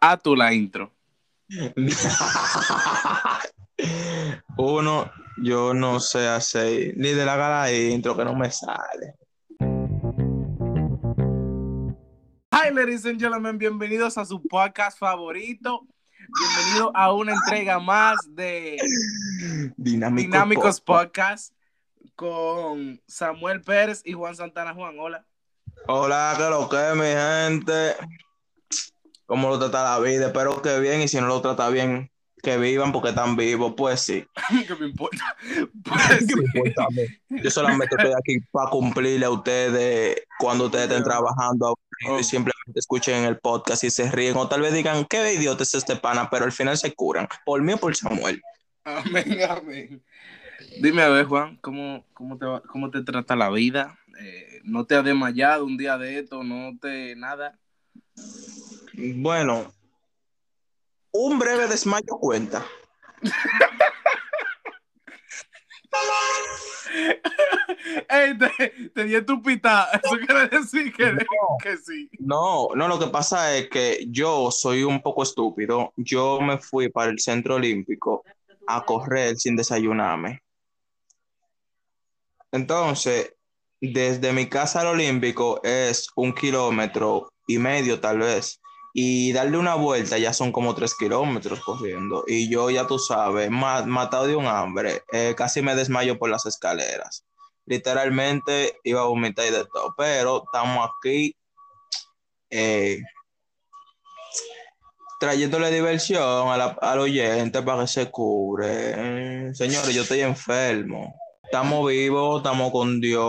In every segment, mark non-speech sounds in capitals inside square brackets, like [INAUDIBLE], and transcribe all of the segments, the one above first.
a tu la intro. [LAUGHS] Uno, yo no sé hacer ni de la gala intro que no me sale. Hi, ladies and gentlemen, bienvenidos a su podcast favorito. Bienvenido a una entrega más de Dinámico Dinámicos Pop. Podcast con Samuel Pérez y Juan Santana. Juan, hola. Hola, que lo que mi gente. ¿Cómo lo trata la vida? Espero que bien, y si no lo trata bien, que vivan porque están vivos, pues sí. [LAUGHS] ¿Qué me importa? [LAUGHS] Pues, ¿Qué me importa a mí? Yo solamente estoy aquí para cumplirle a ustedes cuando ustedes estén trabajando y simplemente escuchen el podcast y se ríen o tal vez digan, qué idiota es este pana, pero al final se curan. Por mí o por Samuel. Amén, amén. Dime a ver, Juan, ¿cómo, cómo, te, va- cómo te trata la vida? Eh, ¿No te has desmayado un día de esto? ¿No te nada? Bueno, un breve desmayo cuenta. [LAUGHS] Ey, te, te di tu pita. Eso quiere decir que, que sí. No, no, lo que pasa es que yo soy un poco estúpido. Yo me fui para el centro olímpico a correr sin desayunarme. Entonces, desde mi casa al olímpico es un kilómetro y medio tal vez. Y darle una vuelta ya son como tres kilómetros corriendo. Y yo ya tú sabes, ma- matado de un hambre, eh, casi me desmayo por las escaleras. Literalmente iba a vomitar y de todo. Pero estamos aquí eh, trayéndole diversión a la- al oyente para que se cubre. Señores, yo estoy enfermo. Estamos vivos, estamos con Dios.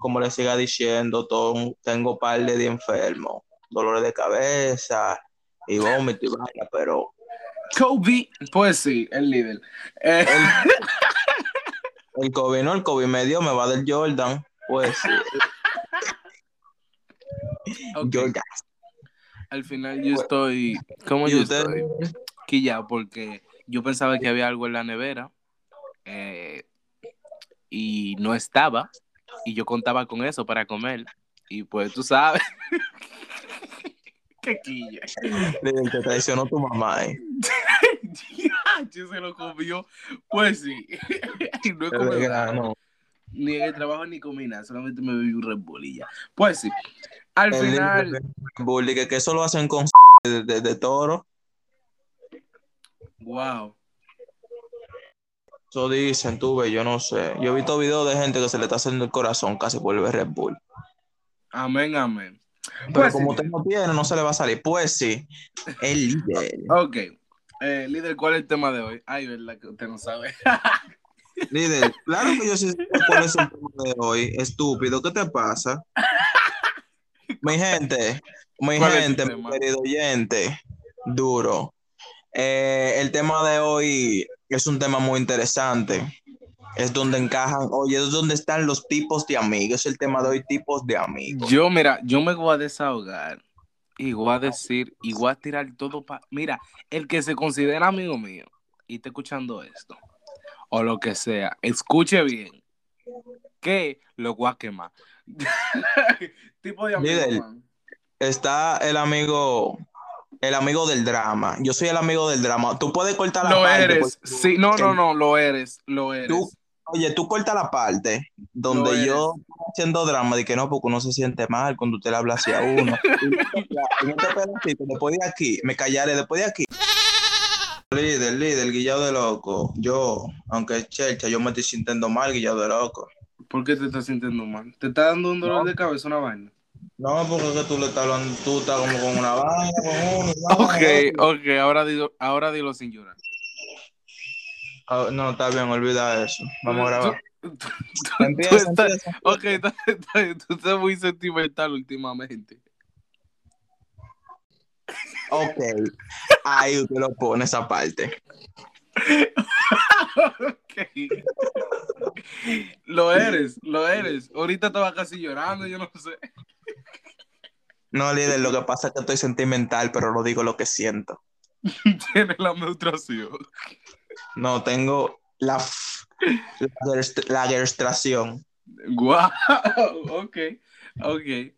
Como le siga diciendo, todo, tengo par de días enfermo. Dolores de cabeza y vómito y vaina, pero Kobe, pues sí, el líder. Eh, el [LAUGHS] COVID no, el COVID me dio, me va del Jordan. Pues sí, Jordan. Al final yo estoy. ¿Cómo ¿Y yo usted? estoy? Quilla, porque yo pensaba que había algo en la nevera eh, y no estaba. Y yo contaba con eso para comer. Y pues tú sabes. [LAUGHS] Qué quilla. Te traicionó tu mamá, eh. [LAUGHS] Se lo comió. Pues sí. [LAUGHS] No he comido. Ni en el trabajo ni comí nada. Solamente me bebí un Red Bull y ya. Pues sí. Al El final. Bully, que, que eso lo hacen con de, de- de toro. Wow. Eso dicen, tú ves, yo no sé. Yo he visto videos de gente que se le está haciendo el corazón casi por el Red Bull. Amén, amén. Pero Pues como sí. usted no tiene, no se le va a salir. Pues sí, el líder. Ok. Eh, líder, ¿cuál es el tema de hoy? Ay, verdad que usted no sabe. [LAUGHS] Líder, claro que yo sí sé cuál es el tema de hoy. Estúpido, ¿qué te pasa? Mi gente, mi ¿Cuál es el gente, mi querido oyente, duro. Eh, el tema de hoy es un tema muy interesante. Es donde encajan, oye, es donde están los tipos de amigos. Es el tema de hoy, tipos de amigos. Yo, mira, yo me voy a desahogar y voy a decir y voy a tirar todo para. Mira, el que se considera amigo mío y está escuchando esto, o lo que sea, escuche bien, que lo voy a quemar. [LAUGHS] tipo de amigo. Está el amigo, el amigo del drama. Yo soy el amigo del drama. Tú puedes cortar la Lo parte. eres. porque- Sí, no, no, no, lo eres. Lo eres. Tú- Oye, tú corta la parte donde eres. yo estoy haciendo drama de que no, porque uno se siente mal cuando usted le habla así a uno. [LAUGHS] En este pedacito, después de aquí, me callaré después de aquí. Líder, líder, guillado de loco. Yo, aunque es chelcha, yo me estoy sintiendo mal, guillado de loco. ¿Por qué te estás sintiendo mal? ¿Te está dando un dolor de cabeza una vaina? No, porque es que tú le estás hablando, tú estás como con una vaina, con uno. Ok, ok, ahora dilo, ahora dilo sin llorar. Ah, no, está bien, olvida eso. Vamos a grabar. Tú- tú- Empieza, tú estás- empieza. Ok, está- está- tú estás muy sentimental últimamente. Ok, ahí usted lo pone esa parte. [LAUGHS] Ok. Lo eres, lo eres. Ahorita estaba casi llorando, yo no sé. No, líder, lo que pasa es que estoy sentimental, pero no digo lo que siento. [LAUGHS] Tiene la menstruación. No, tengo la, la, la gerstración. Guau, [LAUGHS] ok, ok.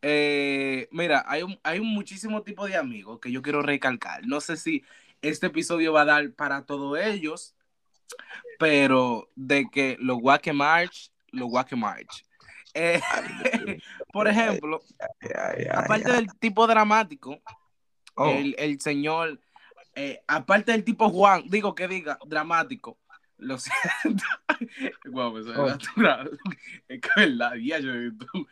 Eh, mira, hay un, hay un muchísimo tipo de amigos que yo quiero recalcar. No sé si este episodio va a dar para todos ellos, pero de que los Wacky March, los Wacky March. Eh, [LAUGHS] por ejemplo, aparte del tipo dramático, Oh, el, el señor, eh, aparte del tipo Juan, digo que diga dramático, lo siento. [LAUGHS] Guau, eso es Oh. natural. [LAUGHS] Es que es verdad, ya yo tú.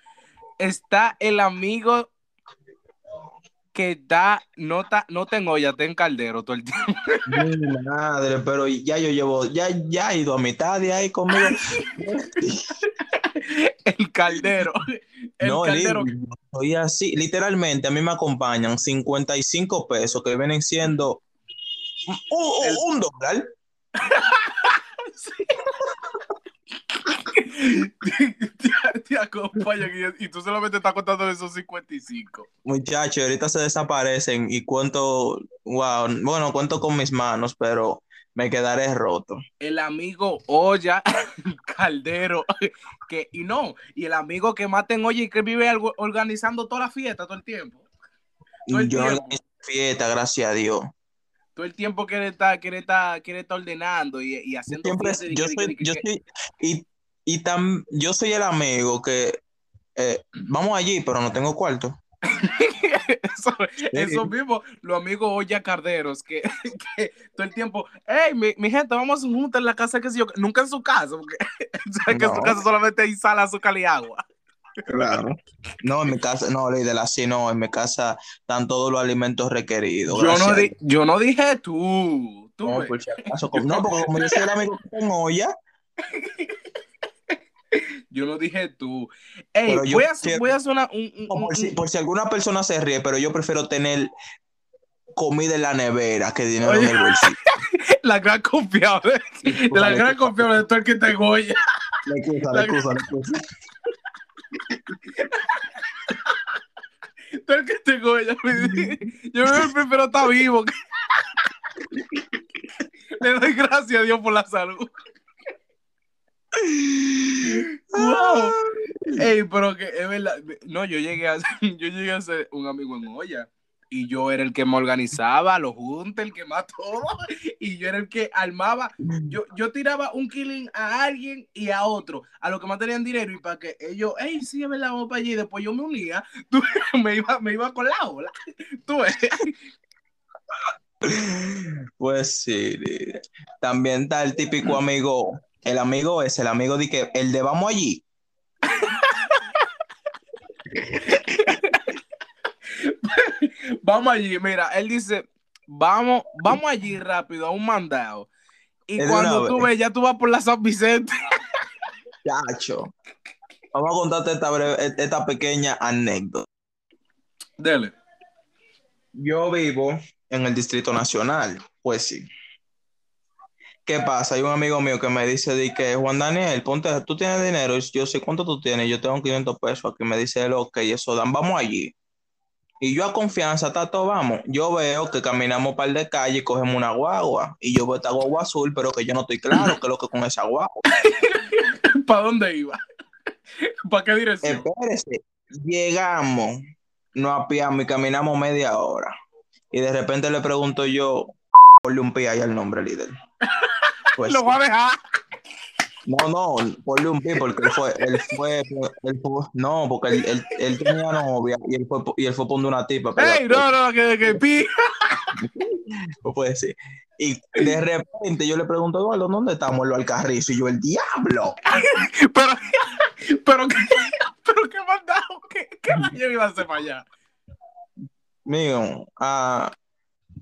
Está el amigo que está, no está, no tengo ya, está en caldero todo el tiempo. [LAUGHS] mi madre, pero ya yo llevo, ya, ya he ido a mitad de ahí conmigo. El caldero. El no, caldero. Soy así. Literalmente, a mí me acompañan 55 pesos que vienen siendo un, un- El- un dólar. [LAUGHS] te, te acompañan y, y tú solamente estás contando esos 55. Muchachos, ahorita se desaparecen y cuento, wow, bueno, cuento con mis manos, pero me quedaré roto. el amigo Olla [LAUGHS] Caldero, que, y no, y el amigo que maten Olla y que vive algo- organizando toda la fiesta todo el tiempo. Todo el Yo tiempo. organizo fiesta, gracias a Dios. Todo el tiempo quiere estar, quiere estar, quiere estar ordenando y, y haciendo Siempre, y yo que- soy, que- yo soy, y, y tam- yo soy el amigo que eh, vamos allí, pero no tengo cuarto. [LAUGHS] eso, eso mismo, los amigos Olla Carderos, que, [LAUGHS] que todo el tiempo, hey, mi, mi gente, vamos juntos en la casa, que sé yo, nunca en su casa, porque [LAUGHS] que en su casa solamente hay sal, azúcar y agua. Claro. No, en mi casa, no, Lidl, así no, en mi casa están todos los alimentos requeridos. Yo no, di- yo no dije tú. tú No, ves. por si acaso, como- no, porque como yo soy el amigo que tengo olla, [LAUGHS] Yo no dije tú. Ey, Pero yo voy, a, hacer- quiero- voy a una, un, un- por si, por si alguna persona se ríe, pero yo prefiero tener comida en la nevera que dinero Oye. en el bolsillo. [LAUGHS] la gran confiable. de la gran confiable de todo el que te goya. La excusa, la la excusa, la excusa. Todo el que te goya. [LAUGHS] Yo me prefiero estar vivo. Le doy gracias a Dios por la salud. Wow. Ey, pero que es verdad. No, yo llegué a [LAUGHS] yo llegué a ser un amigo en olla. Y yo era el que me organizaba, los juntes, el que más [LAUGHS] todo. Y yo era el que armaba. Yo, yo tiraba un killing a alguien y a otro, a los que más tenían dinero. Y para que ellos, hey, sí, es verdad, vamos para allí. Y después yo me unía. [LAUGHS] Tú, me, iba, me iba con la ola. [LAUGHS] Tú. Pues sí. También está el típico amigo, el amigo es el amigo de que el de vamos allí. [LAUGHS] Vamos allí. Mira, él dice, vamos, vamos allí rápido a un mandado. Y Es cuando tú ves, ya tú vas por la San Vicente. Chacho. Vamos a contarte esta, breve- esta pequeña anécdota. Dele. Yo vivo en el Distrito Nacional, pues sí. ¿Qué pasa? Hay un amigo mío que me dice de que Juan Daniel, ponte, tú tienes dinero, Y yo sé cuánto tú tienes, yo tengo 500 pesos, aquí me dice él, ok, eso dan, vamos allí. Y yo a confianza, Tato, vamos. Yo veo que caminamos un par de calles y cogemos una guagua. Y yo veo esta guagua azul, pero que yo no estoy claro qué es lo que con esa guagua. [LAUGHS] ¿Para dónde iba? [LAUGHS] ¿Para qué dirección? Espérese, llegamos, nos apiamos y caminamos media hora. Y de repente le pregunto yo, ponle un pi ahí al nombre líder. [LAUGHS] Pues, Lo voy a dejar. No, no, ponle un pi porque él fue, él fue, él fue- no, porque él, él- él tenía novia y él fue, y él fue poniendo una tipa. pero- ¡Ey, no, no, que, que pi! [LAUGHS] pues puede ser. Y de repente yo le pregunto, Eduardo, ¿dónde estamos? Lo Alcarrizo. Y yo, el diablo. [LAUGHS] Pero, pero, ¿qué, pero qué mandado, ¿qué, qué [LAUGHS] iba a hacer para allá? Mío, a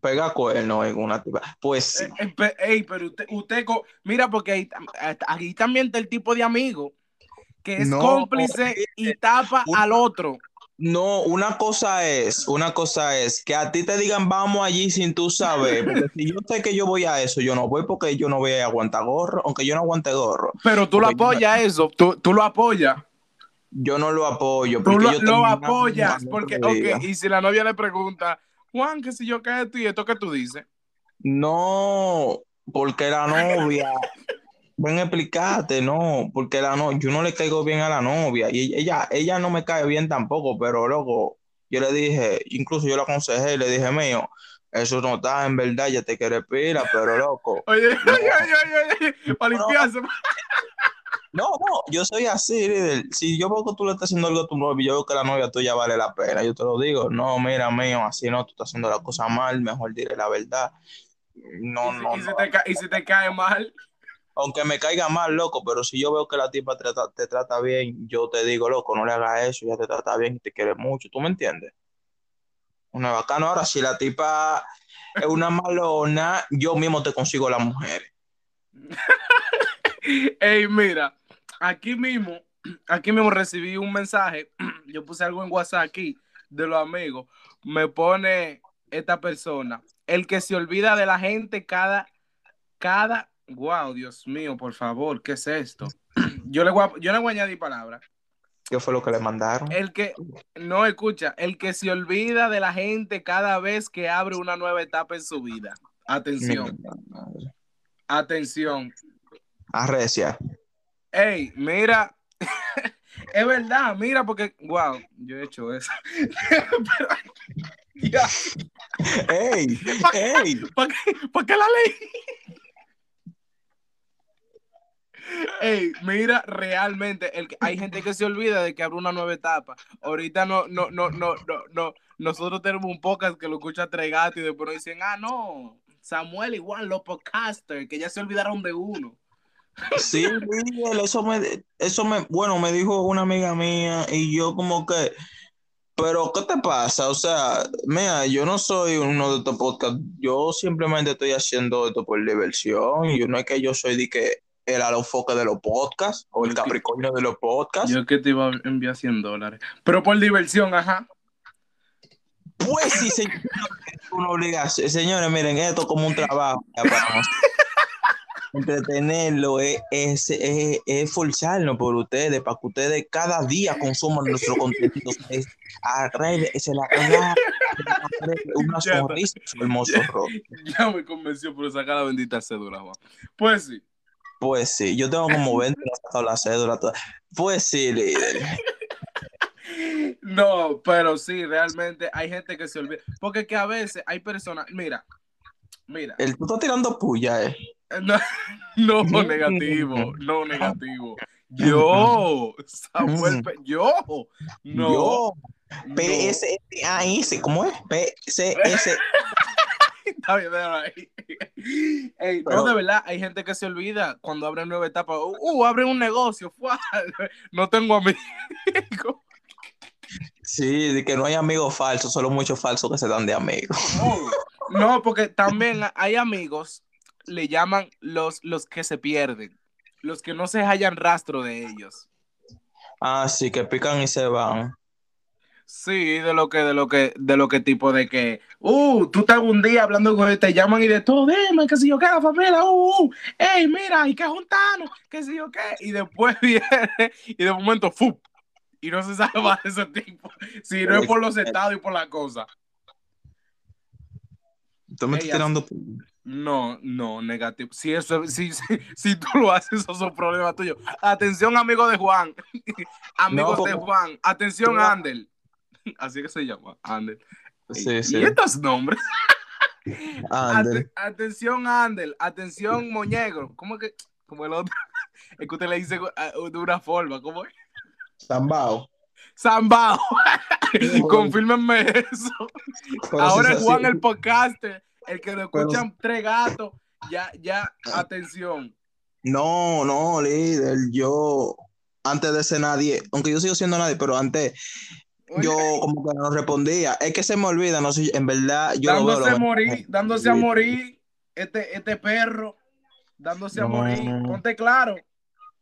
pegar cuernos en una tipa. Pues sí. Eh, eh, ey, pero usted, usted, co- mira, porque aquí también está el tipo de amigo que es No, cómplice y tapa un- al otro. No, una cosa es, una cosa es que a ti te digan vamos allí sin tú saber, porque [LAUGHS] si yo sé que yo voy a eso, yo no voy porque yo no voy a aguantar gorro, aunque yo no aguante gorro, Pero tú lo Porque yo- apoyas eso, tú, tú lo apoyas. yo no lo apoyo. Tú Porque lo, yo lo apoyas, porque, ok, y si la novia le pregunta, Juan, que si yo cae esto y esto que tú dices, No, porque la novia [LAUGHS] ven explicarte, no, porque la no, yo no le caigo bien a la novia y ella, ella no me cae bien tampoco, pero loco, yo le dije, incluso yo le aconsejé y le dije, mío, eso no está en verdad, ya te quiere pila, pero loco. Oye, [LAUGHS] oye, oye, oye, para limpiarse. [LAUGHS] No, no, yo soy así, líder. Si yo veo que tú le estás haciendo algo a tu novia, yo veo que la novia tuya vale la pena, yo te lo digo. No, mira, mío, así no, tú estás haciendo la cosa mal, mejor diré la verdad. No, ¿Y, si, no, y si no. te, ca- y si te cae mal? Aunque me caiga mal, loco, pero si yo veo que la tipa te trata, te trata bien, yo te digo, loco, no le hagas eso, ya te trata bien y te quiere mucho, ¿tú me entiendes? Una bacana. Ahora, si la tipa es una malona, yo mismo te consigo la mujer. [LAUGHS] Ey, mira, aquí mismo, [CLEARS THROAT] aquí mismo recibí un mensaje. [CLEARS THROAT] Yo puse algo en WhatsApp aquí de los amigos. Me pone esta persona, el que se olvida de la gente cada, cada, wow, Dios mío, por favor, ¿qué es esto? [CLEARS THROAT] Yo le voy a, yo le voy a añadir palabras. ¿Qué fue lo que le mandaron? El que, no escucha, el que se olvida de la gente cada vez que abre una nueva etapa en su vida. Atención, atención. Arrecia. Ey, mira, [LAUGHS] es verdad, mira, porque, wow, yo he hecho eso. [LAUGHS] Pero, ya, ¡Ey! [LAUGHS] ¡Ey! ¿para qué, pa' qué la ley? Ey, mira, realmente, el hay gente que se olvida de que abre una nueva etapa. Ahorita no, no, no, no, no, no. Nosotros tenemos un podcast que lo escucha tres gatos y después nos dicen, ah, no, Samuel igual, los podcasters, que ya se olvidaron de uno. Sí, [LAUGHS] Miguel, eso me, eso me, bueno, me dijo una amiga mía y yo como que, pero ¿qué te pasa? O sea, mira, yo no soy uno de estos podcasts, yo simplemente estoy haciendo esto por diversión, y no es que yo soy de que el alofoque de los podcasts o el capricornio de los podcasts. Yo que te iba a enviar 100 dólares. Pero por diversión, ajá. Pues sí, señor, es una obligación. Señores, miren, esto es como un trabajo. [LAUGHS] Entretenerlo es, es, es, es esforzarnos por ustedes, para que ustedes cada día consuman nuestro contenido. Es, arre- se la una [LAUGHS] sonrisa su hermoso rostro. Ya me convenció por sacar la bendita cédula, Juan. Pues sí. Pues sí, yo tengo como 20 y no he sacado la cédula. toda. Pues sí, líder. [LAUGHS] No, pero sí, realmente hay gente que se olvida. Porque que a veces hay personas, mira, mira, El, tú estás tirando puya, eh. [LAUGHS] no, no negativo, no negativo. [LAUGHS] Yo, Samuel, Pe- yo, no. PSAS, ¿cómo es? PCS. [LAUGHS] Está bien, ahí. Ey, no, Pero- de verdad, hay gente que se olvida cuando abren nueva etapa. Uh, uh, abren un negocio. No tengo amigos. Sí, de que no hay amigos falsos, solo muchos falsos que se dan de amigos. No, no, porque también hay amigos, le llaman los, los que se pierden, los que no se hallan rastro de ellos. Ah, sí, que pican y se van. Sí, de lo que, de lo que, de lo que tipo de que, uh, tú estás un día hablando con él, te llaman y de todo, dime, que si yo qué, la familia, uh, uh, ey, mira, y que juntarnos, que si yo qué, y después [LAUGHS] viene, y de momento, ¡fu! Y no se sabe más de ese tipo, si no es por los estados y por la cosa. Tú me estás tirando. No, no, negativo. Si eso, si, si, [LAUGHS] si tú lo haces, esos son problemas tuyos. Atención, amigo de Juan. [LAUGHS] Amigos No, de Juan. Atención, Tú- Andel. [LAUGHS] Así que se llama, Andel. Sí, sí. ¿Y estos nombres? Ander. Ate- atención, Andel. Atención, Moñegro. ¿Cómo que? Como el otro. Es que usted le dice ah, de una forma. ¿Cómo es? Zambao. Zambao. Confírmenme eso. Ahora es es Juan el podcaster. El que lo escuchan tres gatos. Ya, ya, atención. No, no, líder. Yo, antes de ser nadie, aunque yo sigo siendo nadie, pero antes Oye, yo como que no respondía. Es que se me olvida, no sé, en verdad, yo lo veo. dándose a morir, dándose a morir, este, este perro, dándose a No. morir. Ponte claro.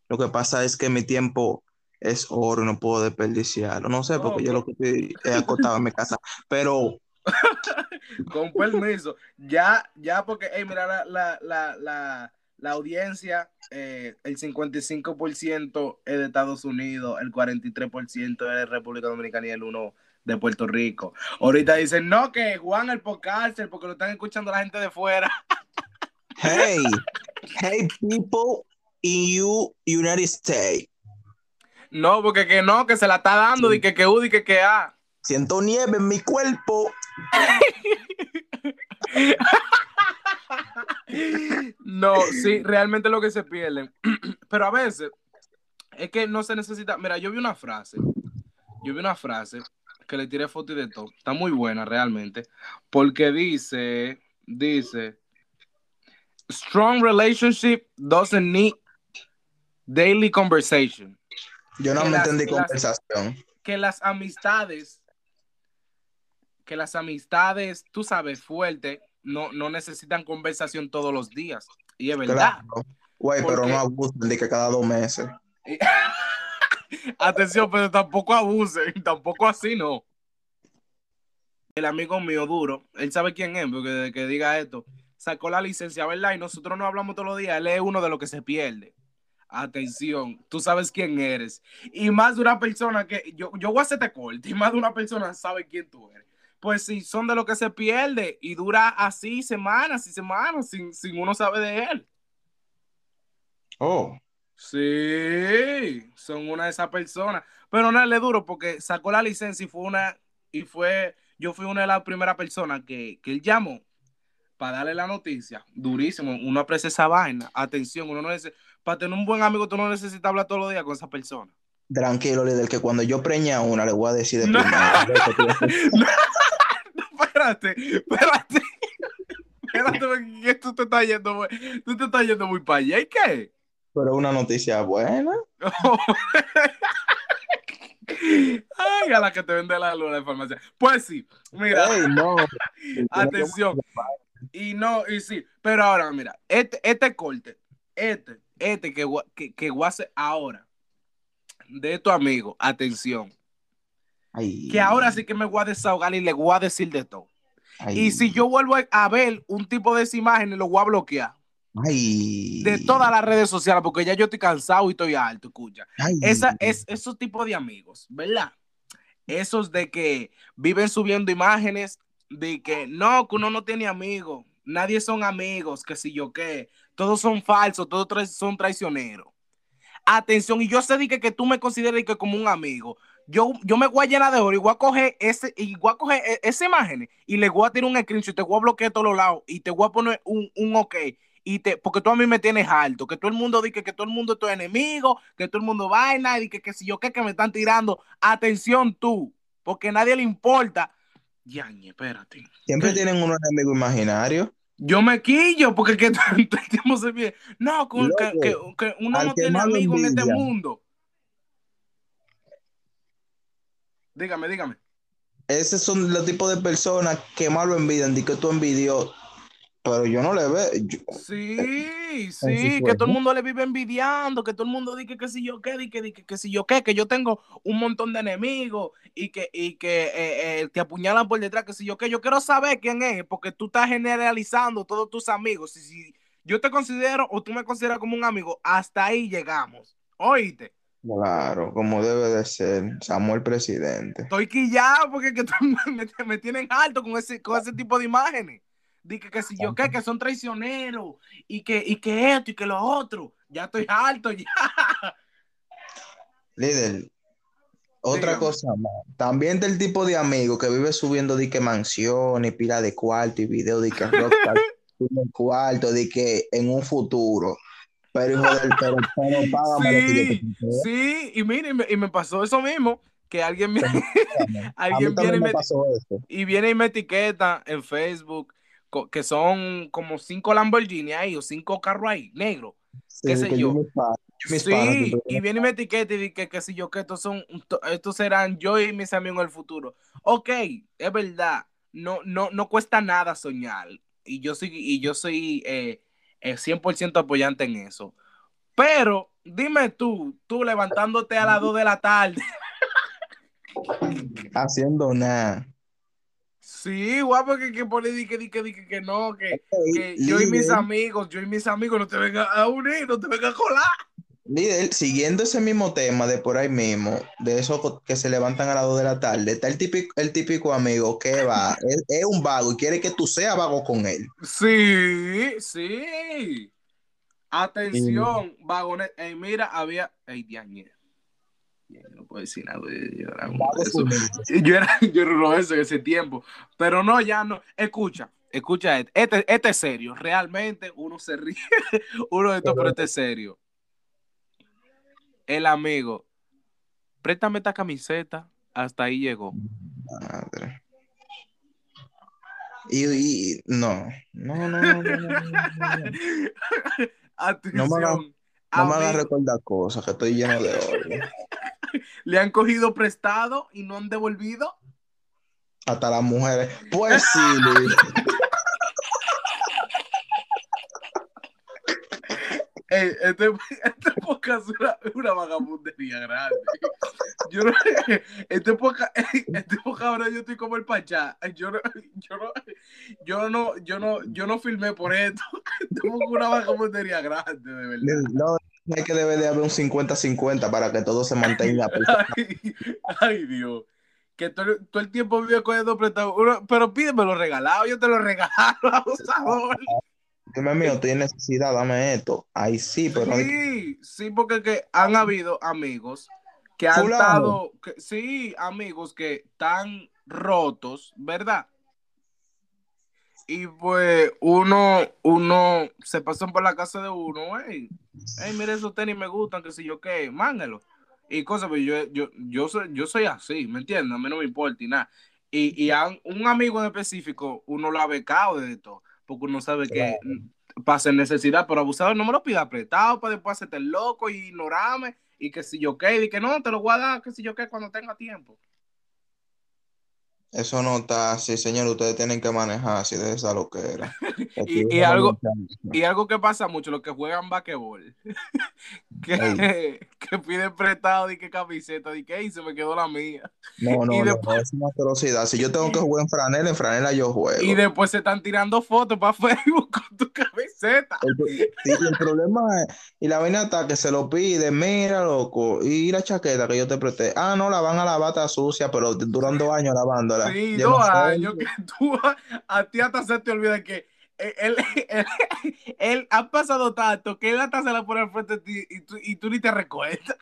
Lo que pasa es que mi tiempo es oro no puedo desperdiciarlo. No sé, porque No, yo lo que estoy es acostado en mi casa. Pero [LAUGHS] Con permiso. Ya, ya, porque, hey, mira la, la, la, la, la audiencia, eh, el 55% es de Estados Unidos, el 43% es de República Dominicana y el 1% de Puerto Rico. Ahorita dicen, no, que Juan el podcaster, porque lo están escuchando la gente de fuera. [LAUGHS] Hey, hey people, in you, United States. No, porque que no, que se la está dando, Sí. y que que U, y que que A. Siento nieve en mi cuerpo. No, sí, realmente lo que se pierden. [CLEARS THROAT] Pero a veces es que no se necesita. Mira, yo vi una frase. Yo vi una frase que le tiré foto y de todo. Está muy buena realmente. Porque dice, dice, strong relationship doesn't need daily conversation. Yo no Que me las- entendí las- conversación. Que las amistades, que las amistades, tú sabes, fuertes, no, no necesitan conversación todos los días. Y es verdad. Claro. Güey, ¿Por pero no abusen de que cada dos meses. [LAUGHS] Atención, pero tampoco abusen, [LAUGHS] tampoco así no. El amigo mío duro, él sabe quién es, porque desde que diga esto, sacó la licencia, ¿verdad? Y nosotros no hablamos todos los días, él es uno de los que se pierde. Atención, tú sabes quién eres. Y más de una persona que, yo, yo voy a hacerte corte, y más de una persona sabe quién tú eres. Pues sí, son de los que se pierde y dura así semanas y semanas sin, sin uno sabe de él. Oh. Sí, son una de esas personas. Pero no le duro porque sacó la licencia y fue una, y fue, yo fui una de las primeras personas que, que él llamó para darle la noticia. Durísimo, uno aprecia esa vaina. Atención, uno no necesita, para tener un buen amigo, tú no necesitas hablar todos los días con esa persona. Tranquilo, líder, que cuando yo preña a una, le voy a decir de No. [LAUGHS] [LAUGHS] [LAUGHS] espérate, espérate. Espérate, porque que tú te estás yendo, muy- tú te estás yendo muy para allá. ¿Y qué? Pero una noticia buena. [LAUGHS] Ay, a la que te vende la luna de farmacia. Pues sí, mira, Ey, no. [LAUGHS] atención. Y no, y sí, pero ahora, mira, este, este corte, este, este que, que, que voy a hacer ahora, de tu amigo, atención, Ay, que ahora sí que me voy a desahogar y le voy a decir de todo. Ay, Y si yo vuelvo a ver un tipo de esa imagen, lo voy a bloquear ay, de todas las redes sociales, porque ya yo estoy cansado y estoy alto, escucha. Esa, es, esos tipos de amigos, ¿verdad? Esos de que viven subiendo imágenes de que no, que uno no tiene amigos, nadie son amigos, que si yo qué, todos son falsos, todos tra- son traicioneros. Atención, y yo sé de que, que tú me consideres que como un amigo. Yo, yo me voy a llenar de oro y voy a coger ese, y voy a coger e- esa imagen y le voy a tirar un screenshot y te voy a bloquear de todos los lados y te voy a poner un, un ok. Y te, porque tú a mí me tienes alto, que todo el mundo dice que todo el mundo es tu enemigo, que todo el mundo vaina, y que, que si yo qué, que me están tirando. Atención tú, porque a nadie le importa. Yañe, espérate. Siempre ¿Qué? tienen un enemigo imaginario. Yo me quillo porque que se. No, que, Loco, que- uno no tiene lo amigos en este envidia. mundo. Dígame, dígame. Esos son los tipos de personas que más lo envidian, de que tú envidió. Pero yo no le veo. yo- Sí, Así sí, que todo el mundo le vive envidiando, que todo el mundo dice que si yo qué, di que, di que, que si yo qué, que yo tengo un montón de enemigos y que, y que eh, eh, te apuñalan por detrás, que si yo qué, yo quiero saber quién es, porque tú estás generalizando todos tus amigos. Y si yo te considero o tú me consideras como un amigo, hasta ahí llegamos. Oíste, Claro, como debe de ser. Samuel presidente. estoy quillado porque que [LAUGHS] me, me tienen alto con ese, con ese tipo de imágenes. Dice que, si yo qué, que son traicioneros y que, y que esto y que lo otro. Ya estoy alto, ya. [LAUGHS] Líder, otra Dígame. cosa más. También del tipo de amigo que vive subiendo de que mansión y pila de cuarto y video de que [LAUGHS] rockstar cuarto, de que en un futuro. Pero hijo del pero, pero págame Sí, sí, y mire, y me, y me pasó eso mismo, que alguien, me- [LAUGHS] alguien viene y me me, pasó eso. y viene y me etiqueta en Facebook que son como cinco Lamborghini ahí o cinco carros ahí, negros. Sí, qué sé que yo. Sí, y viene y me etiqueta y dice que, que si yo que estos son, estos serán yo y mis amigos en el futuro. Ok, es verdad, no, no, no cuesta nada soñar. Y yo soy, y yo soy eh, eh, 100% apoyante en eso. Pero dime tú, tú levantándote a las 2 de la tarde. [LAUGHS] haciendo nada. Sí, guapo, que, que di que, que, que, que no, que, que yo y mis amigos, yo y mis amigos no te vengan a unir, no te vengan a colar. Líder, siguiendo ese mismo tema de por ahí mismo, de esos que se levantan a las 2 de la tarde, está el típico, el típico amigo que va, es, es un vago y quiere que tú seas vago con él. Sí, sí. Atención, vagones. Ey, mira, había. Ey, diañe. No puedo decir nada. Yo era, un- eso. [LAUGHS] yo era, yo era esos en ese tiempo. Pero no, ya no. Escucha, escucha este. Este, este es serio. Realmente uno se ríe. [LAUGHS] Uno de estos, pero este es serio. El amigo. Préstame esta camiseta. Hasta ahí llegó. Madre. Y, y- no, no, no, no, no, no, no, no. [LAUGHS] Atención. No me hagas- No me recordar cosas, que estoy lleno de odio. [LAUGHS] le han cogido prestado y no han devolvido. Hasta las mujeres. Pues sí, Luis. [LAUGHS] Este, [LAUGHS] este podcast es una, una vagabundería grande. Yo no, [LAUGHS] este podcast, [LAUGHS] este podcast ahora yo estoy como el Pachá. Yo no, yo no, yo no, yo no, yo no filmé por esto. Es una vagabundería grande, de verdad. No, hay que debe de haber un 50-50 para que todo se mantenga. Ay, ay, Dios. Que todo, todo el tiempo vive cogiendo prestado. Pero pídemelo regalado, yo te lo regalo, abusador. Dime mío, estoy en necesidad, dame esto. Ahí sí, pero Sí, sí, porque que han habido amigos que han Fulano. estado, que- sí, amigos que están rotos, ¿verdad? Y pues uno, uno se pasan por la casa de uno, hey, hey, mira esos tenis me gustan, que si yo qué, mángalo. Y cosas, pero yo, yo, yo soy, yo soy así, ¿me entiendes? A mí no me importa y nada. Y, y a un- amigo en específico, uno lo ha becado de esto, porque uno sabe que mm, pasa necesidad, pero abusador no me lo pida apretado para después hacerte el loco y ignorarme y que si yo qué, y que no, te lo voy a dar, que si yo qué, cuando tenga tiempo. Eso no está así, señor. Ustedes tienen que manejar así de esa loquera. [LAUGHS] Y- y algo- Y algo que pasa mucho, los que juegan basquetbol, [LAUGHS] que, [LAUGHS] que piden prestado y que camiseta, y que "Ey, se me quedó la mía. No, no, y después- no, es una atrocidad. Si yo tengo que jugar en franela, en franela yo juego. Y después se están tirando fotos para Facebook con tu camiseta. El, el problema es, y la vaina está que se lo pide, mira, loco, y la chaqueta que yo te presté. Ah, no, la van a lavar, está sucia, pero duran dos años lavándola. Sí, no sé. años que [LAUGHS] tú, a ti hasta se te olvida que él, él, [LAUGHS] él ha pasado tanto que él hasta se la pone al frente de ti y tú, y tú ni te recuerdas.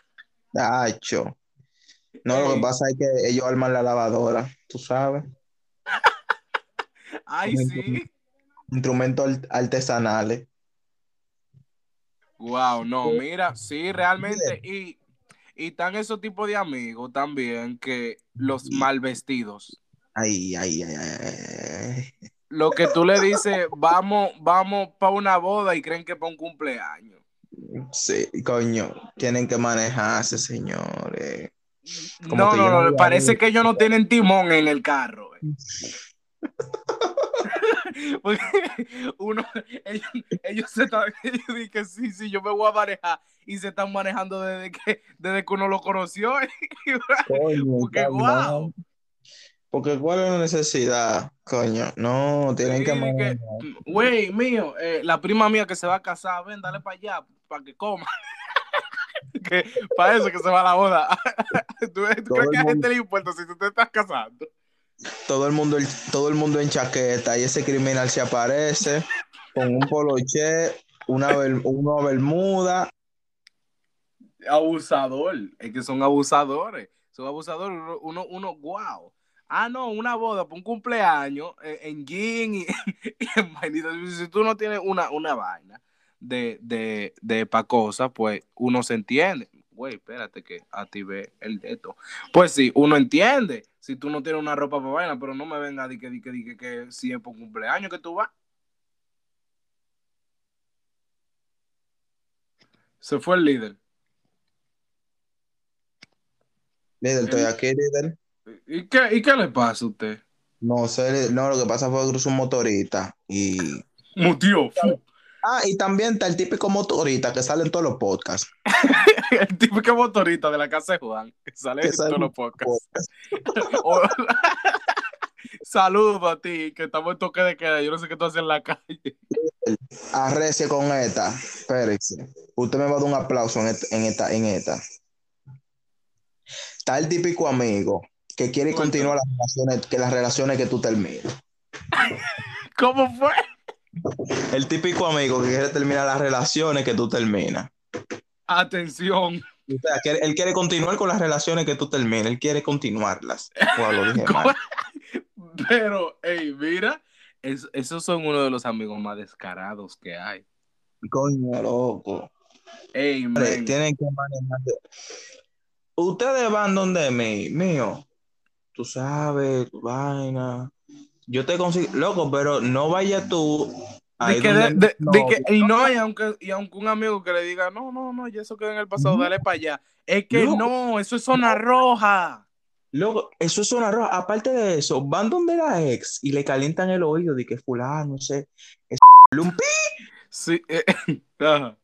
Tacho. No, lo que pasa es que ellos arman la lavadora, tú sabes. [LAUGHS] Ay, sí. Instrumentos art- artesanales. Wow, no, mira, sí, realmente. Y, y están esos tipos de amigos también que los mal vestidos. Ay, ay, ay, ay, ay. Lo que tú le dices, vamos, vamos para una boda y creen que para un cumpleaños. Sí, coño, tienen que manejarse, señores. Como No, no, no, parece que ellos no tienen timón en el carro. eh. [LAUGHS] Porque uno, ellos, ellos se están, [LAUGHS] ellos dicen sí, sí, yo me voy a manejar y se están manejando desde que, desde que uno lo conoció. [LAUGHS] Coño, Porque, wow. Porque cuál es la necesidad, coño. No, tienen que. Güey, mío, eh, la prima mía que se va a casar, ven, dale para allá, para que coma. [LAUGHS] que, para eso que se va [LAUGHS] a la boda. ¿Tú, tú crees que a gente le importa si tú te estás casando? Todo el mundo, todo el mundo en chaqueta y ese criminal se aparece con un poloche, una, una bermuda. Abusador, es que son abusadores. Son abusadores, uno, uno, uno, wow. Ah, no, una boda para un cumpleaños eh, en jean y, [LAUGHS] y en vainita. Si tú no tienes una, una vaina de, de, de pa' cosas, pues uno se entiende. Güey, espérate que activé el dedo. Pues sí, uno entiende. Si tú no tienes una ropa para vaina, pero no me venga a decir que, di que, di que, que si es por cumpleaños que tú vas. Se fue el líder. Líder, estoy aquí, líder. ¿Y qué, ¿Y qué le pasa a usted? No sé, no, lo que pasa fue que cruzó un motorista y... Mutió. Ah, y también está el típico motorista que sale en todos los podcasts. [LAUGHS] El típico motorista de la casa de Juan, que sale Que en sale todos los podcasts. O- Saludo a ti, que estamos en toque de queda. Yo no sé qué tú haces en la calle. Arrece con esta. Espérese. Usted me va a dar un aplauso en esta, en esta, en esta. Está el típico amigo que quiere continuar las relaciones, que las relaciones que tú terminas. [LAUGHS] ¿Cómo fue? El típico amigo que quiere terminar las relaciones que tú terminas. Atención. O sea, que él quiere continuar con las relaciones que tú terminas. Él quiere continuarlas. Wow, lo dije mal. [LAUGHS] Pero, hey, mira, es- esos son uno de los amigos más descarados que hay. Coño, loco. Ey, Hombre, men. Tienen que manejar. Ustedes van donde mí, mío. Tú sabes, tu vaina. Yo te consigo, loco, pero no vayas tú. De que donde de- de- mi de que- novio. y no, y aunque, y aunque un amigo que le diga, no, no, no, ya eso quedó en el pasado, dale para allá. Es que No. no, eso es zona roja. Loco, eso es una roja. Aparte de eso, van donde la ex y le calientan el oído de que fulano, no sé, es un pi- Sí, eh, [LAUGHS] ajá.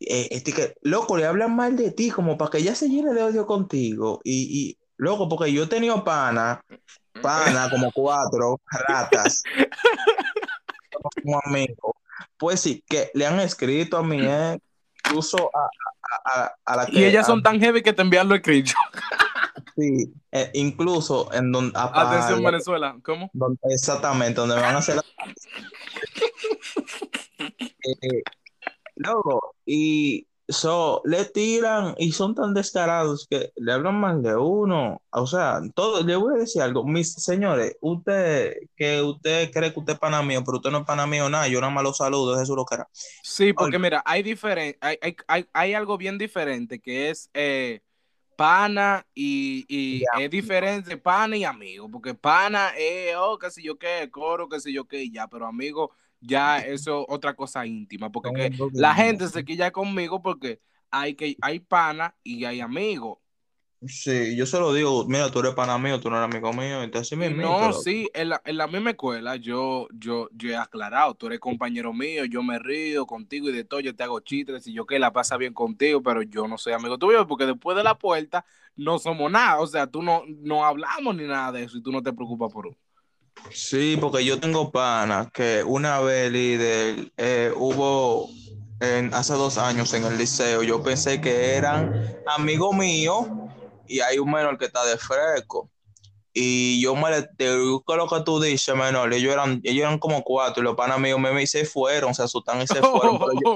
eh, este que, loco, le hablan mal de ti, como para que ella se llene de odio contigo. Y, y loco, porque yo he tenido pana, pana, [LAUGHS] como cuatro ratas, [LAUGHS] como amigo. Pues sí, que le han escrito a mi ex, incluso a, a, a- a la que. Y ellas son tan heavy que te envían los screenshots. sí, eh, incluso en donde. a- Atención, Venezuela. ¿Cómo? donde- exactamente, donde me van a hacer la... [LAUGHS] Eh, luego, y so, le tiran y son tan descarados que le hablan mal de uno. O sea, todo, le voy a decir algo, mis señores, usted, que usted cree que usted es pana mío, pero usted no es pana mío nada, yo nada más lo saludo, es lo que era. Sí, porque mira, hay, diferen- hay, hay, hay, hay algo bien diferente que es eh, pana y, y es diferente pana y amigo, porque pana es, oh, qué sé yo qué, coro, qué sé yo qué, y ya, pero amigo, ya eso es otra cosa íntima, porque que la gente se quilla conmigo porque hay, que, hay pana y hay amigo. Sí, yo se lo digo, mira, tú eres pana mío, tú no eres amigo mío, entonces Y me no, sí, en la, en la misma escuela yo, yo, yo he aclarado, tú eres compañero mío, yo me río contigo y de todo, yo te hago chistes y yo que la pasa bien contigo, pero yo no soy amigo tuyo porque después de la puerta no somos nada, o sea, tú no, no hablamos ni nada de eso y tú no te preocupas por uno. Sí, porque yo tengo panas que una vez, líder, eh, hubo en, hace dos años en el liceo, yo pensé que eran amigos míos y hay un menor que está de fresco. Y yo me le lo que tú dices, menor. Ellos eran, ellos eran como cuatro y los panas míos me, me se fueron, se asustan y se [LAUGHS] fueron. pero yo-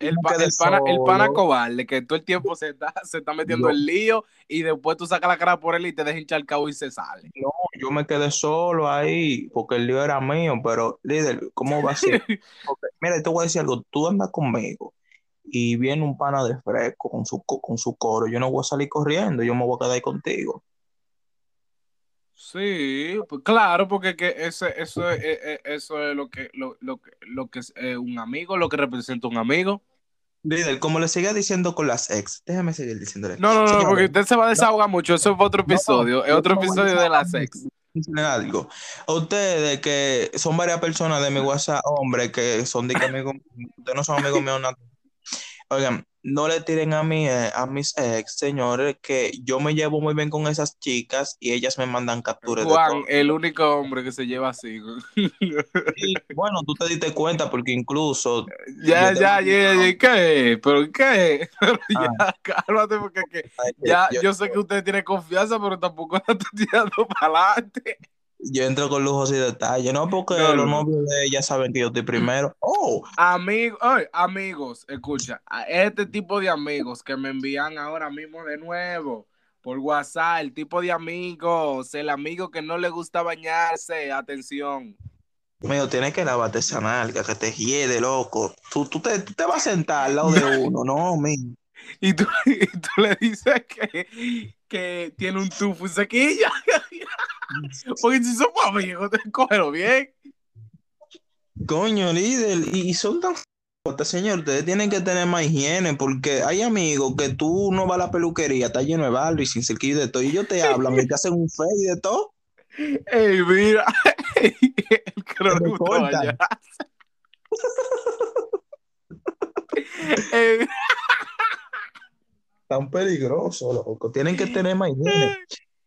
el, pa- pana, el pana cobarde, que todo el tiempo se está, se está metiendo Yo- en lío y después tú sacas la cara por él y te deja hinchar el cabo y se sale. no, yo me quedé solo ahí porque el lío era mío, pero líder, ¿cómo va a ser? [LAUGHS] Porque, mira, te voy a decir algo, tú andas conmigo y viene un pana de fresco con su, co- con su coro, yo no voy a salir corriendo, yo me voy a quedar ahí contigo. Sí, pues claro, porque que ese, eso, es, eh, eh, eso es lo que, lo, lo que, lo que es eh, un amigo, lo que representa un amigo. Líder, como le siga diciendo con las ex, déjame seguir diciéndole. No, no, no, porque usted se va a desahogar mucho. Eso es otro no, episodio, es otro no voy a episodio de la desahogarme. sex. decirle algo. A ustedes que son varias personas de mi WhatsApp, hombre, que son de que amigos, [LAUGHS] ustedes no son amigos míos, nada. Oigan, no le tiren a mí, eh, a mis ex, señores, que yo me llevo muy bien con esas chicas y ellas me mandan capturas Juan, el único hombre que se lleva así. Y, bueno, tú te diste cuenta porque incluso [LAUGHS] ya, ya, te- ya, ya, ¿qué? ¿Pero qué? [LAUGHS] Pero ya, cálmate, porque que ya, yo, yo sé que usted tiene confianza, pero tampoco [LAUGHS] la está tirando para adelante. Yo entro con lujos y detalles, no porque No, los no. novios de ellas saben que yo estoy primero. Oh, Amigos, ay, amigos, escucha, este tipo de amigos que me envían ahora mismo de nuevo por WhatsApp, el tipo de amigos, el amigo que no le gusta bañarse, atención. mío, tienes que lavarte esa nalga, que te hiede, loco. Tú, tú, te, tú te vas a sentar al lado de [LAUGHS] uno, no. Y tú, [LAUGHS] y tú le dices que, que tiene un tufo y sequilla. [LAUGHS] Porque si somos amigos, cógelo bien. Coño, líder, y, son tan señor, ustedes tienen que tener más higiene porque hay amigos que tú no vas a la peluquería, está lleno de barro y sin cerquillo y de todo, y ellos te [LAUGHS] hablan y te hacen un fe y de todo. Ey, mira, [LAUGHS] el bañarse. Ey, Tan peligroso, loco. Tienen que tener más [LAUGHS] higiene.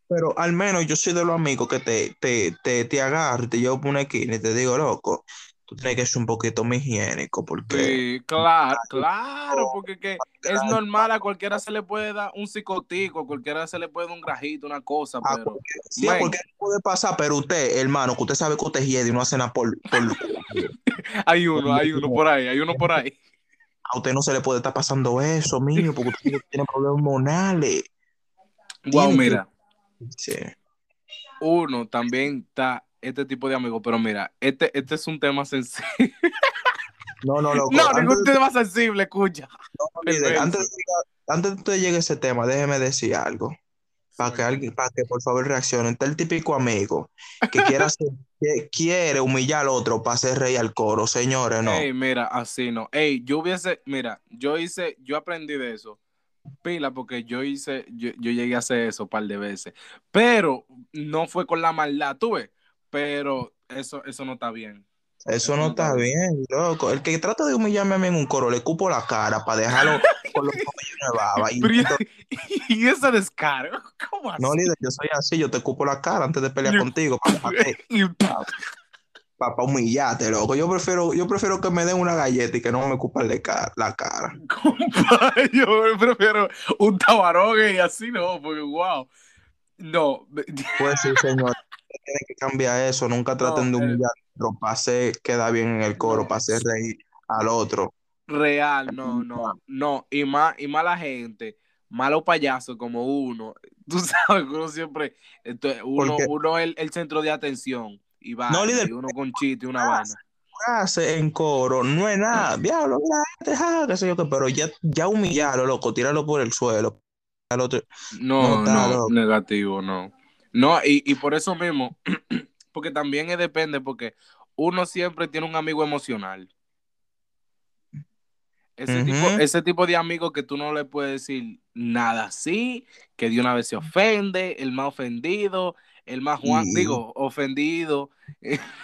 Pero al menos yo soy de los amigos que te, te, te, te agarro y te llevo por una esquina y te digo, loco, tú tienes que ser un poquito más higiénico porque Sí, claro, [LAUGHS] claro, porque que es normal, a cualquiera se le puede dar un psicotico, a cualquiera se le puede dar un grajito, una cosa, Ah, pero sí, a cualquiera puede pasar, pero usted, hermano, que usted sabe que usted es hiede y no hace nada por, por [LAUGHS] Hay uno, hay uno por ahí, hay uno por ahí. A usted no se le puede estar pasando eso, mío, porque usted tiene problemas hormonales. Wow, Tiene mira, Sí. uno también está este tipo de amigos, pero mira, este, este es un tema sensible. [LAUGHS] No, no, loco. No, antes, ningún tema sensible, escucha. líder, perverso. antes, de antes de que usted llegue a ese tema, déjeme decir algo. Para que alguien, para que por favor reaccione. Está el típico amigo que [LAUGHS] quiere hacer- que quiere humillar al otro para hacer rey al coro, señores, no. Ey, mira, así no. Ey, yo hubiese, mira, yo hice, yo aprendí de eso. Pila, porque yo hice, yo, yo llegué a hacer eso un par de veces. Pero no fue con la maldad, tú ves. Pero eso, eso no está bien. Eso Eso no está bien, loco. El que trata de humillarme a mí en un coro, le cupo la cara para dejarlo con los de baba. Y, [LAUGHS] Pero, y, [LAUGHS] y ese descaro, [LAUGHS] ¿cómo así? no, líder, yo soy así, yo te cupo la cara antes de pelear contigo para, Y- humillarte, loco. Yo prefiero, yo prefiero que me den una galleta y que no me de ca- la cara. compa, yo prefiero un tabarogue y así no, porque wow. No, Pues sí, señor. Tiene que cambiar eso. Nunca traten No, de eh. humillar al otro hacer queda bien en el coro, hacer reír al otro. real, no, no, no. Y más, y mala gente, malos payasos como uno. [LAUGHS] Tú sabes que uno siempre, entonces, uno, uno es el, el centro de atención. Y va, No, líder. y uno con chiste y una vaina. Frase en coro no es nada. Diablo, mira, este, qué sé yo qué, pero ya, ya humillarlo, loco, tíralo por el suelo. Al otro. No, No no, negativo, no. No, y, y por eso mismo, [CLEARS THROAT] porque también es depende, porque uno siempre tiene un amigo emocional. Ese, tipo, ese tipo de amigo que tú no le puedes decir nada así, que de una vez se ofende, el más ofendido, el más Juan, Y- digo, ofendido. [LAUGHS]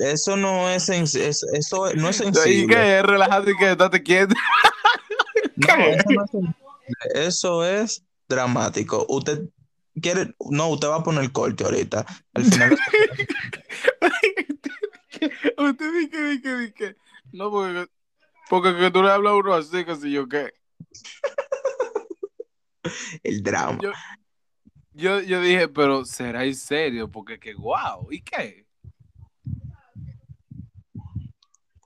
Eso no es, eso no es Y sensible. que relajado y que estate quieto. No, [LAUGHS] eso no es. Eso es dramático. Usted quiere, no, usted va a poner corte ahorita. Al final, [LAUGHS] Usted dice, dice, dice. No, porque, porque que tú le hablas a uno así, que si yo qué. [LAUGHS] el drama. Yo, yo, yo dije, pero será en serio, porque que guau, ¿y qué?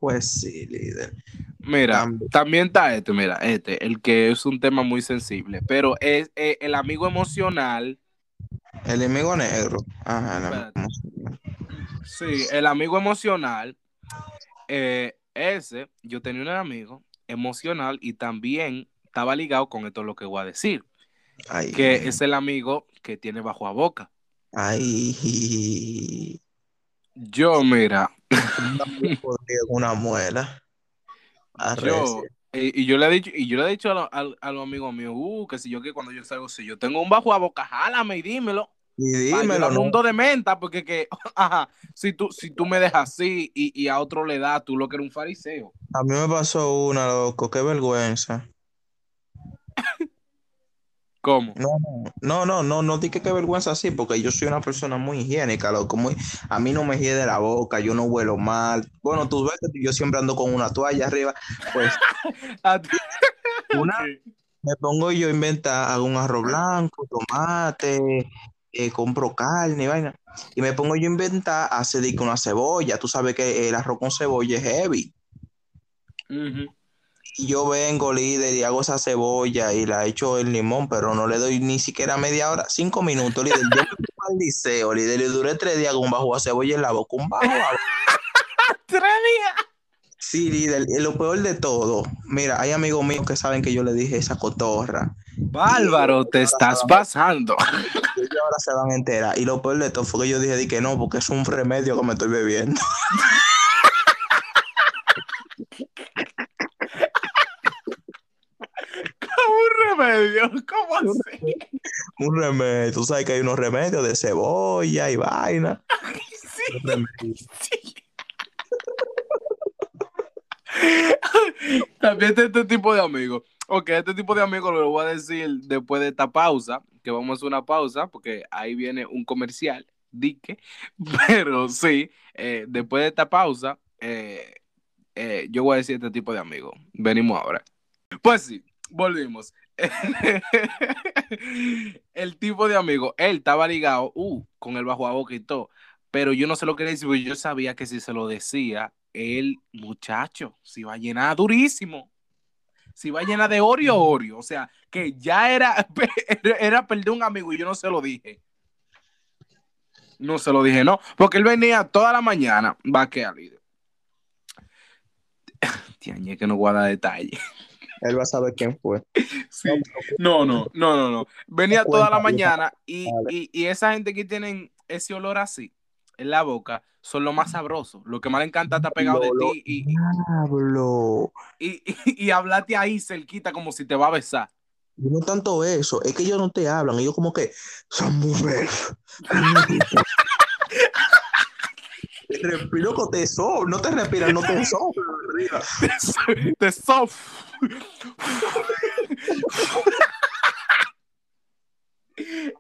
Pues sí, líder. Mira, También. también está este, mira, este, el que es un tema muy sensible, pero es eh, el amigo emocional, El enemigo negro. Ajá, el sí, el amigo emocional, eh, ese, yo tenía un amigo emocional y también estaba ligado con esto lo que voy a decir, Ay, que es el amigo que tiene bajo a boca. ay. Yo, mira, una muela. yo, y, y yo le he dicho, y yo le he dicho a, lo- a- a los amigos míos, uh, que si yo que cuando yo salgo, si yo tengo un bajo a boca, jálame y dímelo. Y dímelo, ¿no? un do de menta, porque que, [LAUGHS] ajá, si tú, si tú me dejas así y, y a otro le das, tú lo que eres un fariseo. A mí me pasó una, loco, qué vergüenza. ¿Cómo? No, no, no, no, no, que qué vergüenza así, porque yo soy una persona muy higiénica, loco, muy, a mí no me hiede la boca, yo no huelo mal. Bueno, tú ves que yo siempre ando con una toalla arriba, pues [LAUGHS] A ti- una [LAUGHS] me pongo yo a inventar, hago un arroz blanco, tomate, eh, compro carne y vaina, y me pongo yo a inventar, hacer una cebolla, tú sabes que el arroz con cebolla es heavy. Yo vengo, líder, y hago esa cebolla y la echo en limón, pero no le doy ni siquiera media hora, cinco minutos, líder. Yo me fui al liceo, líder, y duré tres días con un bajo a cebolla en la boca, un bajo a [LAUGHS] Tres días. Sí, líder, y lo peor de todo, mira, hay amigos míos que saben que yo le dije esa cotorra, Bárbaro, te estás pasando. y ahora se van a enterar. Y lo peor de todo fue que yo dije di que no, porque es un remedio que me estoy bebiendo. [LAUGHS] Como un remedio. [LAUGHS] ¿Cómo así? Un remedio, tú sabes que hay unos remedios de cebolla y vaina. [LAUGHS] Sí. [LAUGHS] También está este tipo de amigos. Ok, este tipo de amigos lo voy a decir después de esta pausa, que vamos a hacer una pausa, porque ahí viene un comercial, dique. Pero sí, eh, después de esta pausa, eh, eh, yo voy a decir este tipo de amigos. Venimos ahora. Pues sí, volvimos. [LAUGHS] El tipo de amigo, él estaba ligado uh, con el bajo a boca y todo, pero yo no se lo quería decir, porque yo sabía que si se lo decía, el muchacho se iba a llenar durísimo. Se iba a llenar de Oreo Oreo. O sea, que ya era, [LAUGHS] era perder un amigo y yo no se lo dije. No se lo dije, no. Porque él venía toda la mañana, va a quedar líder. [LAUGHS] Que no guarda detalle. Él va a saber quién fue. Sí. No, no, no, no, no. Venía toda la mañana y, y, y esa gente que tienen ese olor así en la boca son lo más sabrosos. Lo que más le encanta está pegado de ti y, Diablo. y, y, y hablarte ahí cerquita como si te va a besar. No tanto eso, es que ellos no te hablan, ellos como que son mujer. Loco, [LAUGHS] te so, no te respiras, no te so, [LAUGHS] arriba. [LAUGHS] Te sof.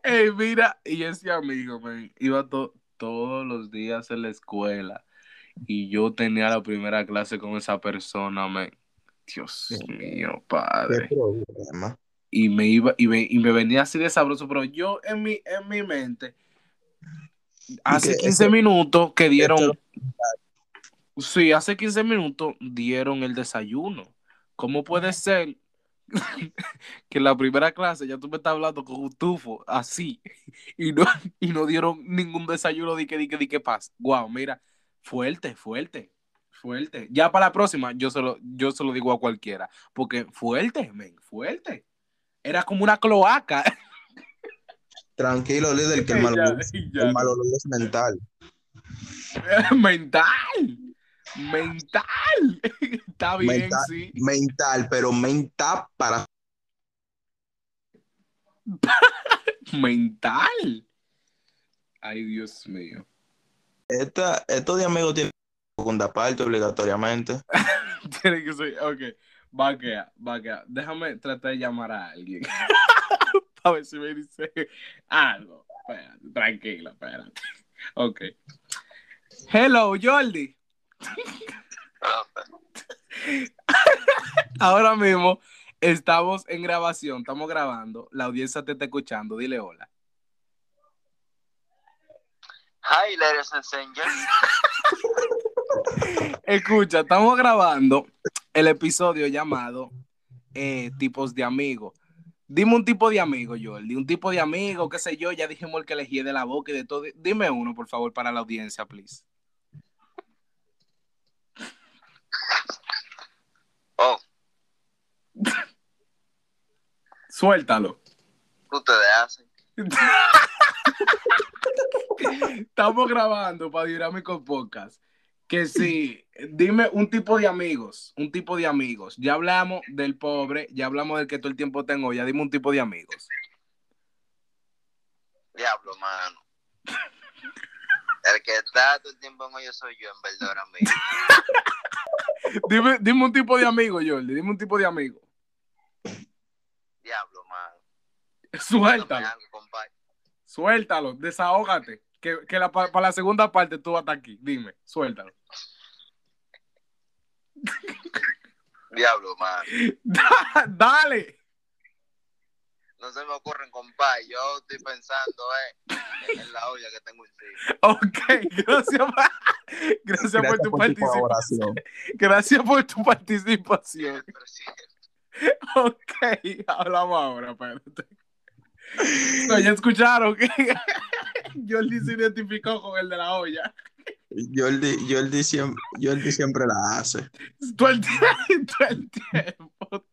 Ey, mira, y ese amigo, man, iba to- todos los días en la escuela y yo tenía la primera clase con esa persona, man. Dios mío, Qué padre. Y me iba, y me, y me venía así de sabroso, pero yo en mi, en mi mente, hace que 15 esto- minutos que dieron, esto- sí, hace 15 minutos dieron el desayuno. ¿Cómo puede ser [LAUGHS] que en la primera clase ya tú me estás hablando con un tufo así y no, [LAUGHS] y no dieron ningún desayuno de que, de que, de que paz? Guau, mira, fuerte, fuerte, fuerte. Ya para la próxima yo se lo, yo se lo digo a cualquiera, porque fuerte, men, fuerte. Era como una cloaca. [LAUGHS] Tranquilo, líder, que el mal, Ya, olor- ya. el mal olor es mental. mental. Mental. [LAUGHS] Está bien, Mental. sí. Mental, pero mental para [LAUGHS] Mental. Ay, Dios mío. esta, estos de amigos tienen segunda parte obligatoriamente. [LAUGHS] Tiene que ser. Ok. Va a quedar, va a quedar. Déjame tratar de llamar a alguien. a ver si me dice algo. Espérate, tranquila, espérate. Ok. Hello, Jordi. Ahora mismo estamos en grabación, estamos grabando. La audiencia te está escuchando. Dile hola. Hi, ladies and gentlemen. [LAUGHS] Escucha, estamos grabando el episodio llamado eh, Tipos de Amigos. Dime un tipo de amigo, Jordi. Un tipo de amigo, qué sé yo. Ya dijimos el que elegí de la boca y de todo. Dime uno, por favor, para la audiencia, please. Oh, Suéltalo. ¿qué ustedes hacen? Estamos grabando para Dinámico Podcast. Que sí, dime un tipo de amigos, un tipo de amigos. Ya hablamos del pobre, ya hablamos del que todo el tiempo tengo, ya dime un tipo de amigos. Diablo, mano. El que está todo el tiempo en hoyo soy yo, en verdad, ahora [LAUGHS] mismo. Dime, dime un tipo de amigo, Jordi, dime un tipo de amigo. Diablo, mano. Suéltalo, suéltalo, desahógate. Que, que la, para la segunda parte tú vas a estar aquí. Dime, suéltalo. Diablo, mano. [LAUGHS] Da- Dale. No se me ocurren, compadre. Yo estoy pensando eh, en, la olla que tengo encima. [LAUGHS] Ok, gracias, [LAUGHS] gracias, por tu participación. Gracias por tu participación. Sí, Ok, hablamos ahora, espérate. No, ya escucharon que [LAUGHS] Jordi se identificó con el de la olla. Jordi, Jordi, siempre, Jordi siempre la hace. Todo el, todo el tiempo,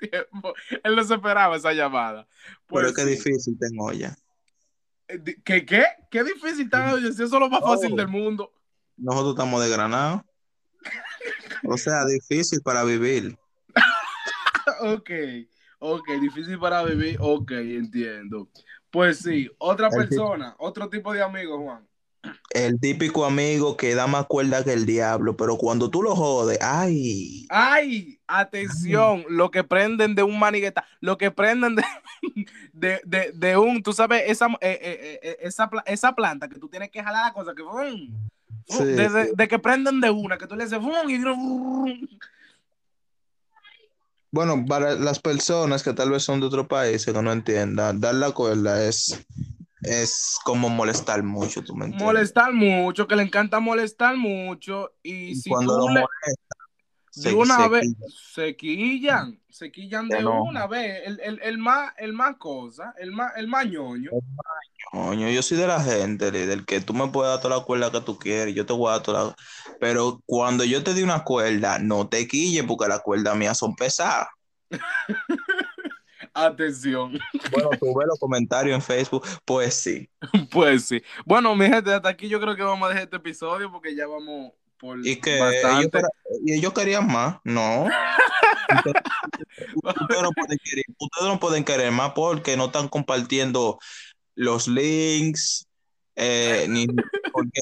tiempo. Él no se esperaba esa llamada. Pues Pero sí. difícil tengo ya. Eh, ¿Qué, qué? ¿Qué difícil está? Si eso es lo más fácil Oh. del mundo. Nosotros estamos desgranados. O sea, [LAUGHS] difícil para vivir. Ok, ok, difícil para vivir. Ok, entiendo. Pues sí, otra persona, otro tipo de amigo, Juan. El típico amigo que da más cuerda que el diablo, pero cuando tú lo jodes, ay, ¡Ay! Atención, lo que prenden de un manigueta, lo que prenden de, [LAUGHS] de, de, de un, tú sabes, esa, eh, eh, eh, esa, esa planta que tú tienes que jalar la cosa, que ¡fum! ¡fum! Sí, de, que prenden de una, que tú le haces ¡fum! y ¡fum! Bueno, para las personas que tal vez son de otro país que no entiendan, dar la cuerda es es como molestar mucho, tú me entiendes. Molestar mucho, que le encanta molestar mucho. Y si Cuando tú lo le, molesta, de se- una se vez quilla. se quillan, se quillan de una vez. El, el, el más, el más cosa, el más, el más ñoño. Yo soy de la gente, líder, que tú me puedes dar toda la cuerda que tú quieres, yo te voy a dar toda la... Pero cuando yo te di una cuerda, no te quilles porque las cuerdas mías son pesadas. [LAUGHS] Atención. Bueno, tú ves los comentarios en Facebook, pues sí. [LAUGHS] Pues sí. Bueno, mi gente, hasta aquí yo creo que vamos a dejar este episodio porque ya vamos por Y que ellos, bastante. y ellos querían más, no. [LAUGHS] Ustedes, ustedes no pueden querer, ustedes no pueden querer más porque no están compartiendo los links, eh, ni porque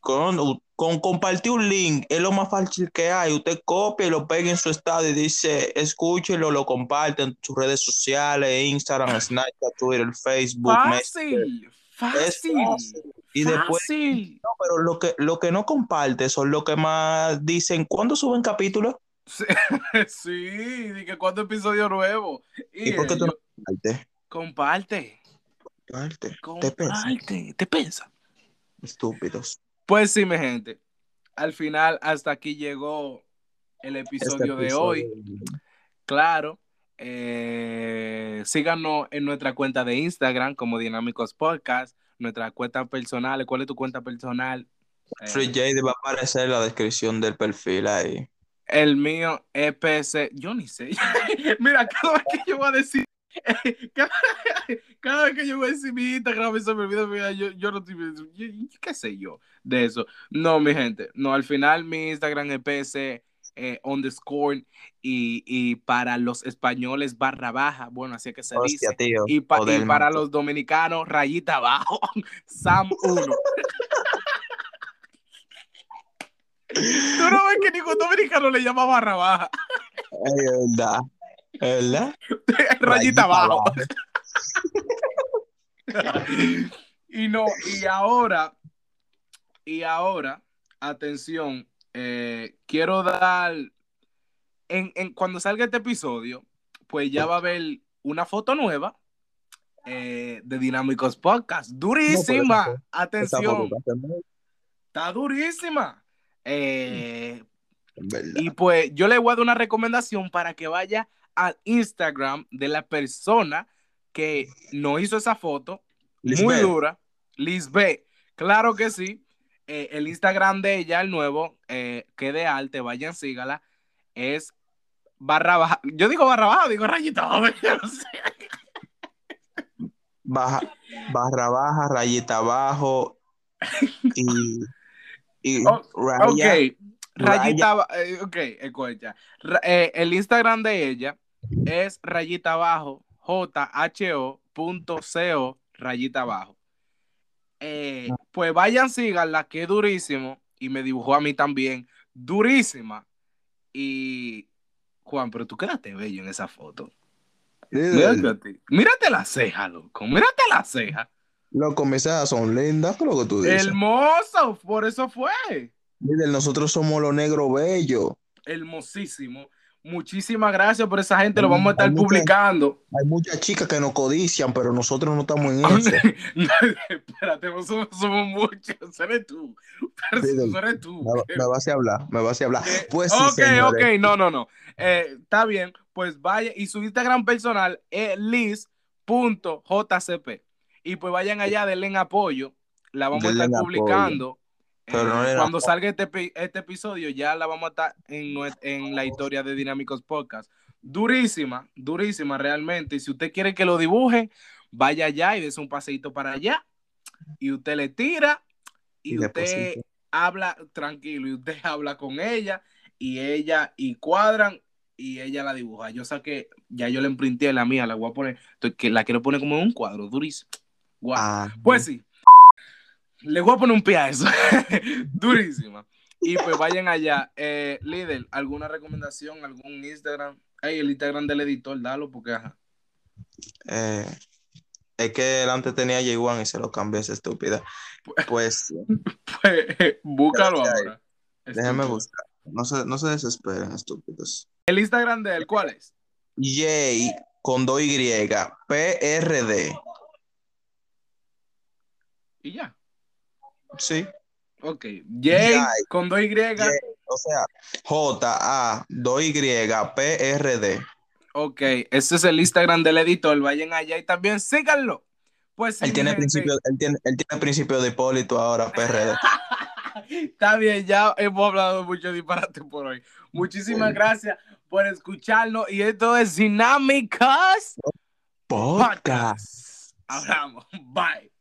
con, con compartir un link es lo más fácil que hay. Usted copia y lo pega en su estado y dice, escúchelo, lo comparte en sus redes sociales, Instagram, Snapchat, Twitter, Facebook, Messenger. Fácil, fácil. fácil. Y después. No, pero lo que, lo que no comparte son lo que más dicen. ¿Cuándo suben capítulos? Sí, [LAUGHS] sí, de que cuando episodio nuevo. Y, ¿Y por qué tú no compartes? comparte, Comparte. Te comparte, te pensa. Estúpidos. Pues sí, mi gente. Al final, hasta aquí llegó el episodio Este de hoy. Claro. eh, síganos en nuestra cuenta de Instagram como Dinámicos Podcast, nuestra cuenta personal. ¿Cuál es tu cuenta personal? Eh, Free J va a aparecer en la descripción del perfil ahí. el mío EPC. Yo ni sé. [LAUGHS] Mira, cada vez que yo voy a decir. [LAUGHS] Cada, cada vez que yo voy a decir mi Instagram me olvida, mira, yo, yo no yo- qué sé yo de eso. No, mi gente, no, al final mi Instagram es PS eh, underscore y, y para los españoles barra baja, bueno, así es que se Hostia, dice. tío. Y, pa- y para los dominicanos, rayita abajo, [LAUGHS] Sam 1. [LAUGHS] Tú no ves que ningún dominicano le llama barra baja, Es verdad. Verdad. [LAUGHS] rayita abajo. [LAUGHS] y no, y ahora, y ahora, atención, eh, quiero dar, en, en- cuando salga este episodio, pues ya va a haber una foto nueva eh, de Dinámicos Podcast. Durísima, atención, está durísima. Eh, y pues yo le voy a dar una recomendación para que vaya al Instagram de la persona que nos hizo esa foto. Muy dura. Lisbeth, claro que sí. Eh, el Instagram de ella, el nuevo, eh, que de arte, vayan, sígala. Es barra baja. Yo digo barra baja, digo rayita [LAUGHS] baja, no sé. baja, barra baja, rayita abajo y, y [LAUGHS] Oh, raya. Ok, rayita, eh, escucha. Ra- eh, el Instagram de ella es rayita abajo, jho.co rayita abajo. Eh, pues vayan, síganla, que es durísimo. Y me dibujó a mí también, durísima. Y Juan, pero tú quedaste bello en esa foto. Mírate. Mírate la ceja, loco. Mírate la ceja. Loco, mis cejas son lindas, ¿qué es lo que tú dices? Hermoso, por eso fue. Líder, nosotros somos los negros bellos. hermosísimo. Muchísimas gracias por esa gente, lo vamos a estar hay mucha- publicando. Hay muchas chicas que nos codician, pero nosotros no estamos en eso. [LAUGHS] Espérate, no somos, somos muchos, eres tú. Pero Sí, eres tú. Me, me vas a hablar, me vas a hablar. Eh, Pues sí, ok, señores. ok, no, no, no. Eh, está bien, pues vaya, y su Instagram personal es liz.jcp. Y pues vayan allá, denle en apoyo. La vamos Denle a estar apoyo. Pero Eh, no cuando salga este, este episodio, ya la vamos a estar en, en la historia de Dinámicos Podcast. Durísima, durísima realmente. Y si usted quiere que lo dibuje, vaya allá y des un paseito para allá. Y usted le tira y, Y usted habla tranquilo y usted [LAUGHS] habla con ella y ella y cuadran y ella la dibuja. Yo saqué, ya yo le imprinté la mía, la voy a poner, que la quiero poner como en un cuadro, durísimo. Guau. Ah, Pues sí. Le voy a poner un pie a eso. [LAUGHS] Durísima. Y pues vayan allá. Eh, líder, ¿alguna recomendación? ¿Algún Instagram? El Instagram del editor, dalo porque ajá. eh, es que él antes tenía J1 y se lo cambié esa estúpida. Pues Pues, [LAUGHS] búscalo Gracias. ahora. déjame buscar. No se, no se desesperen, estúpidos. El Instagram de él, ¿cuál es? J con 2Y, PRD. Y ya. Sí. Ok. Jay Jay. con 2Y. Jay. O sea, J-A-2Y-P-R-D. Ok. Este es el Instagram del editor. Vayan allá y también síganlo. Pues sí, Él tiene, gente. principio, él, tiene, él tiene principio de Hipólito ahora, PRD. [LAUGHS] Está bien, ya hemos hablado mucho disparate por hoy. Muchísimas gracias por escucharnos. Y esto es Dinámicas Podcast. Podcast. Hablamos. Bye.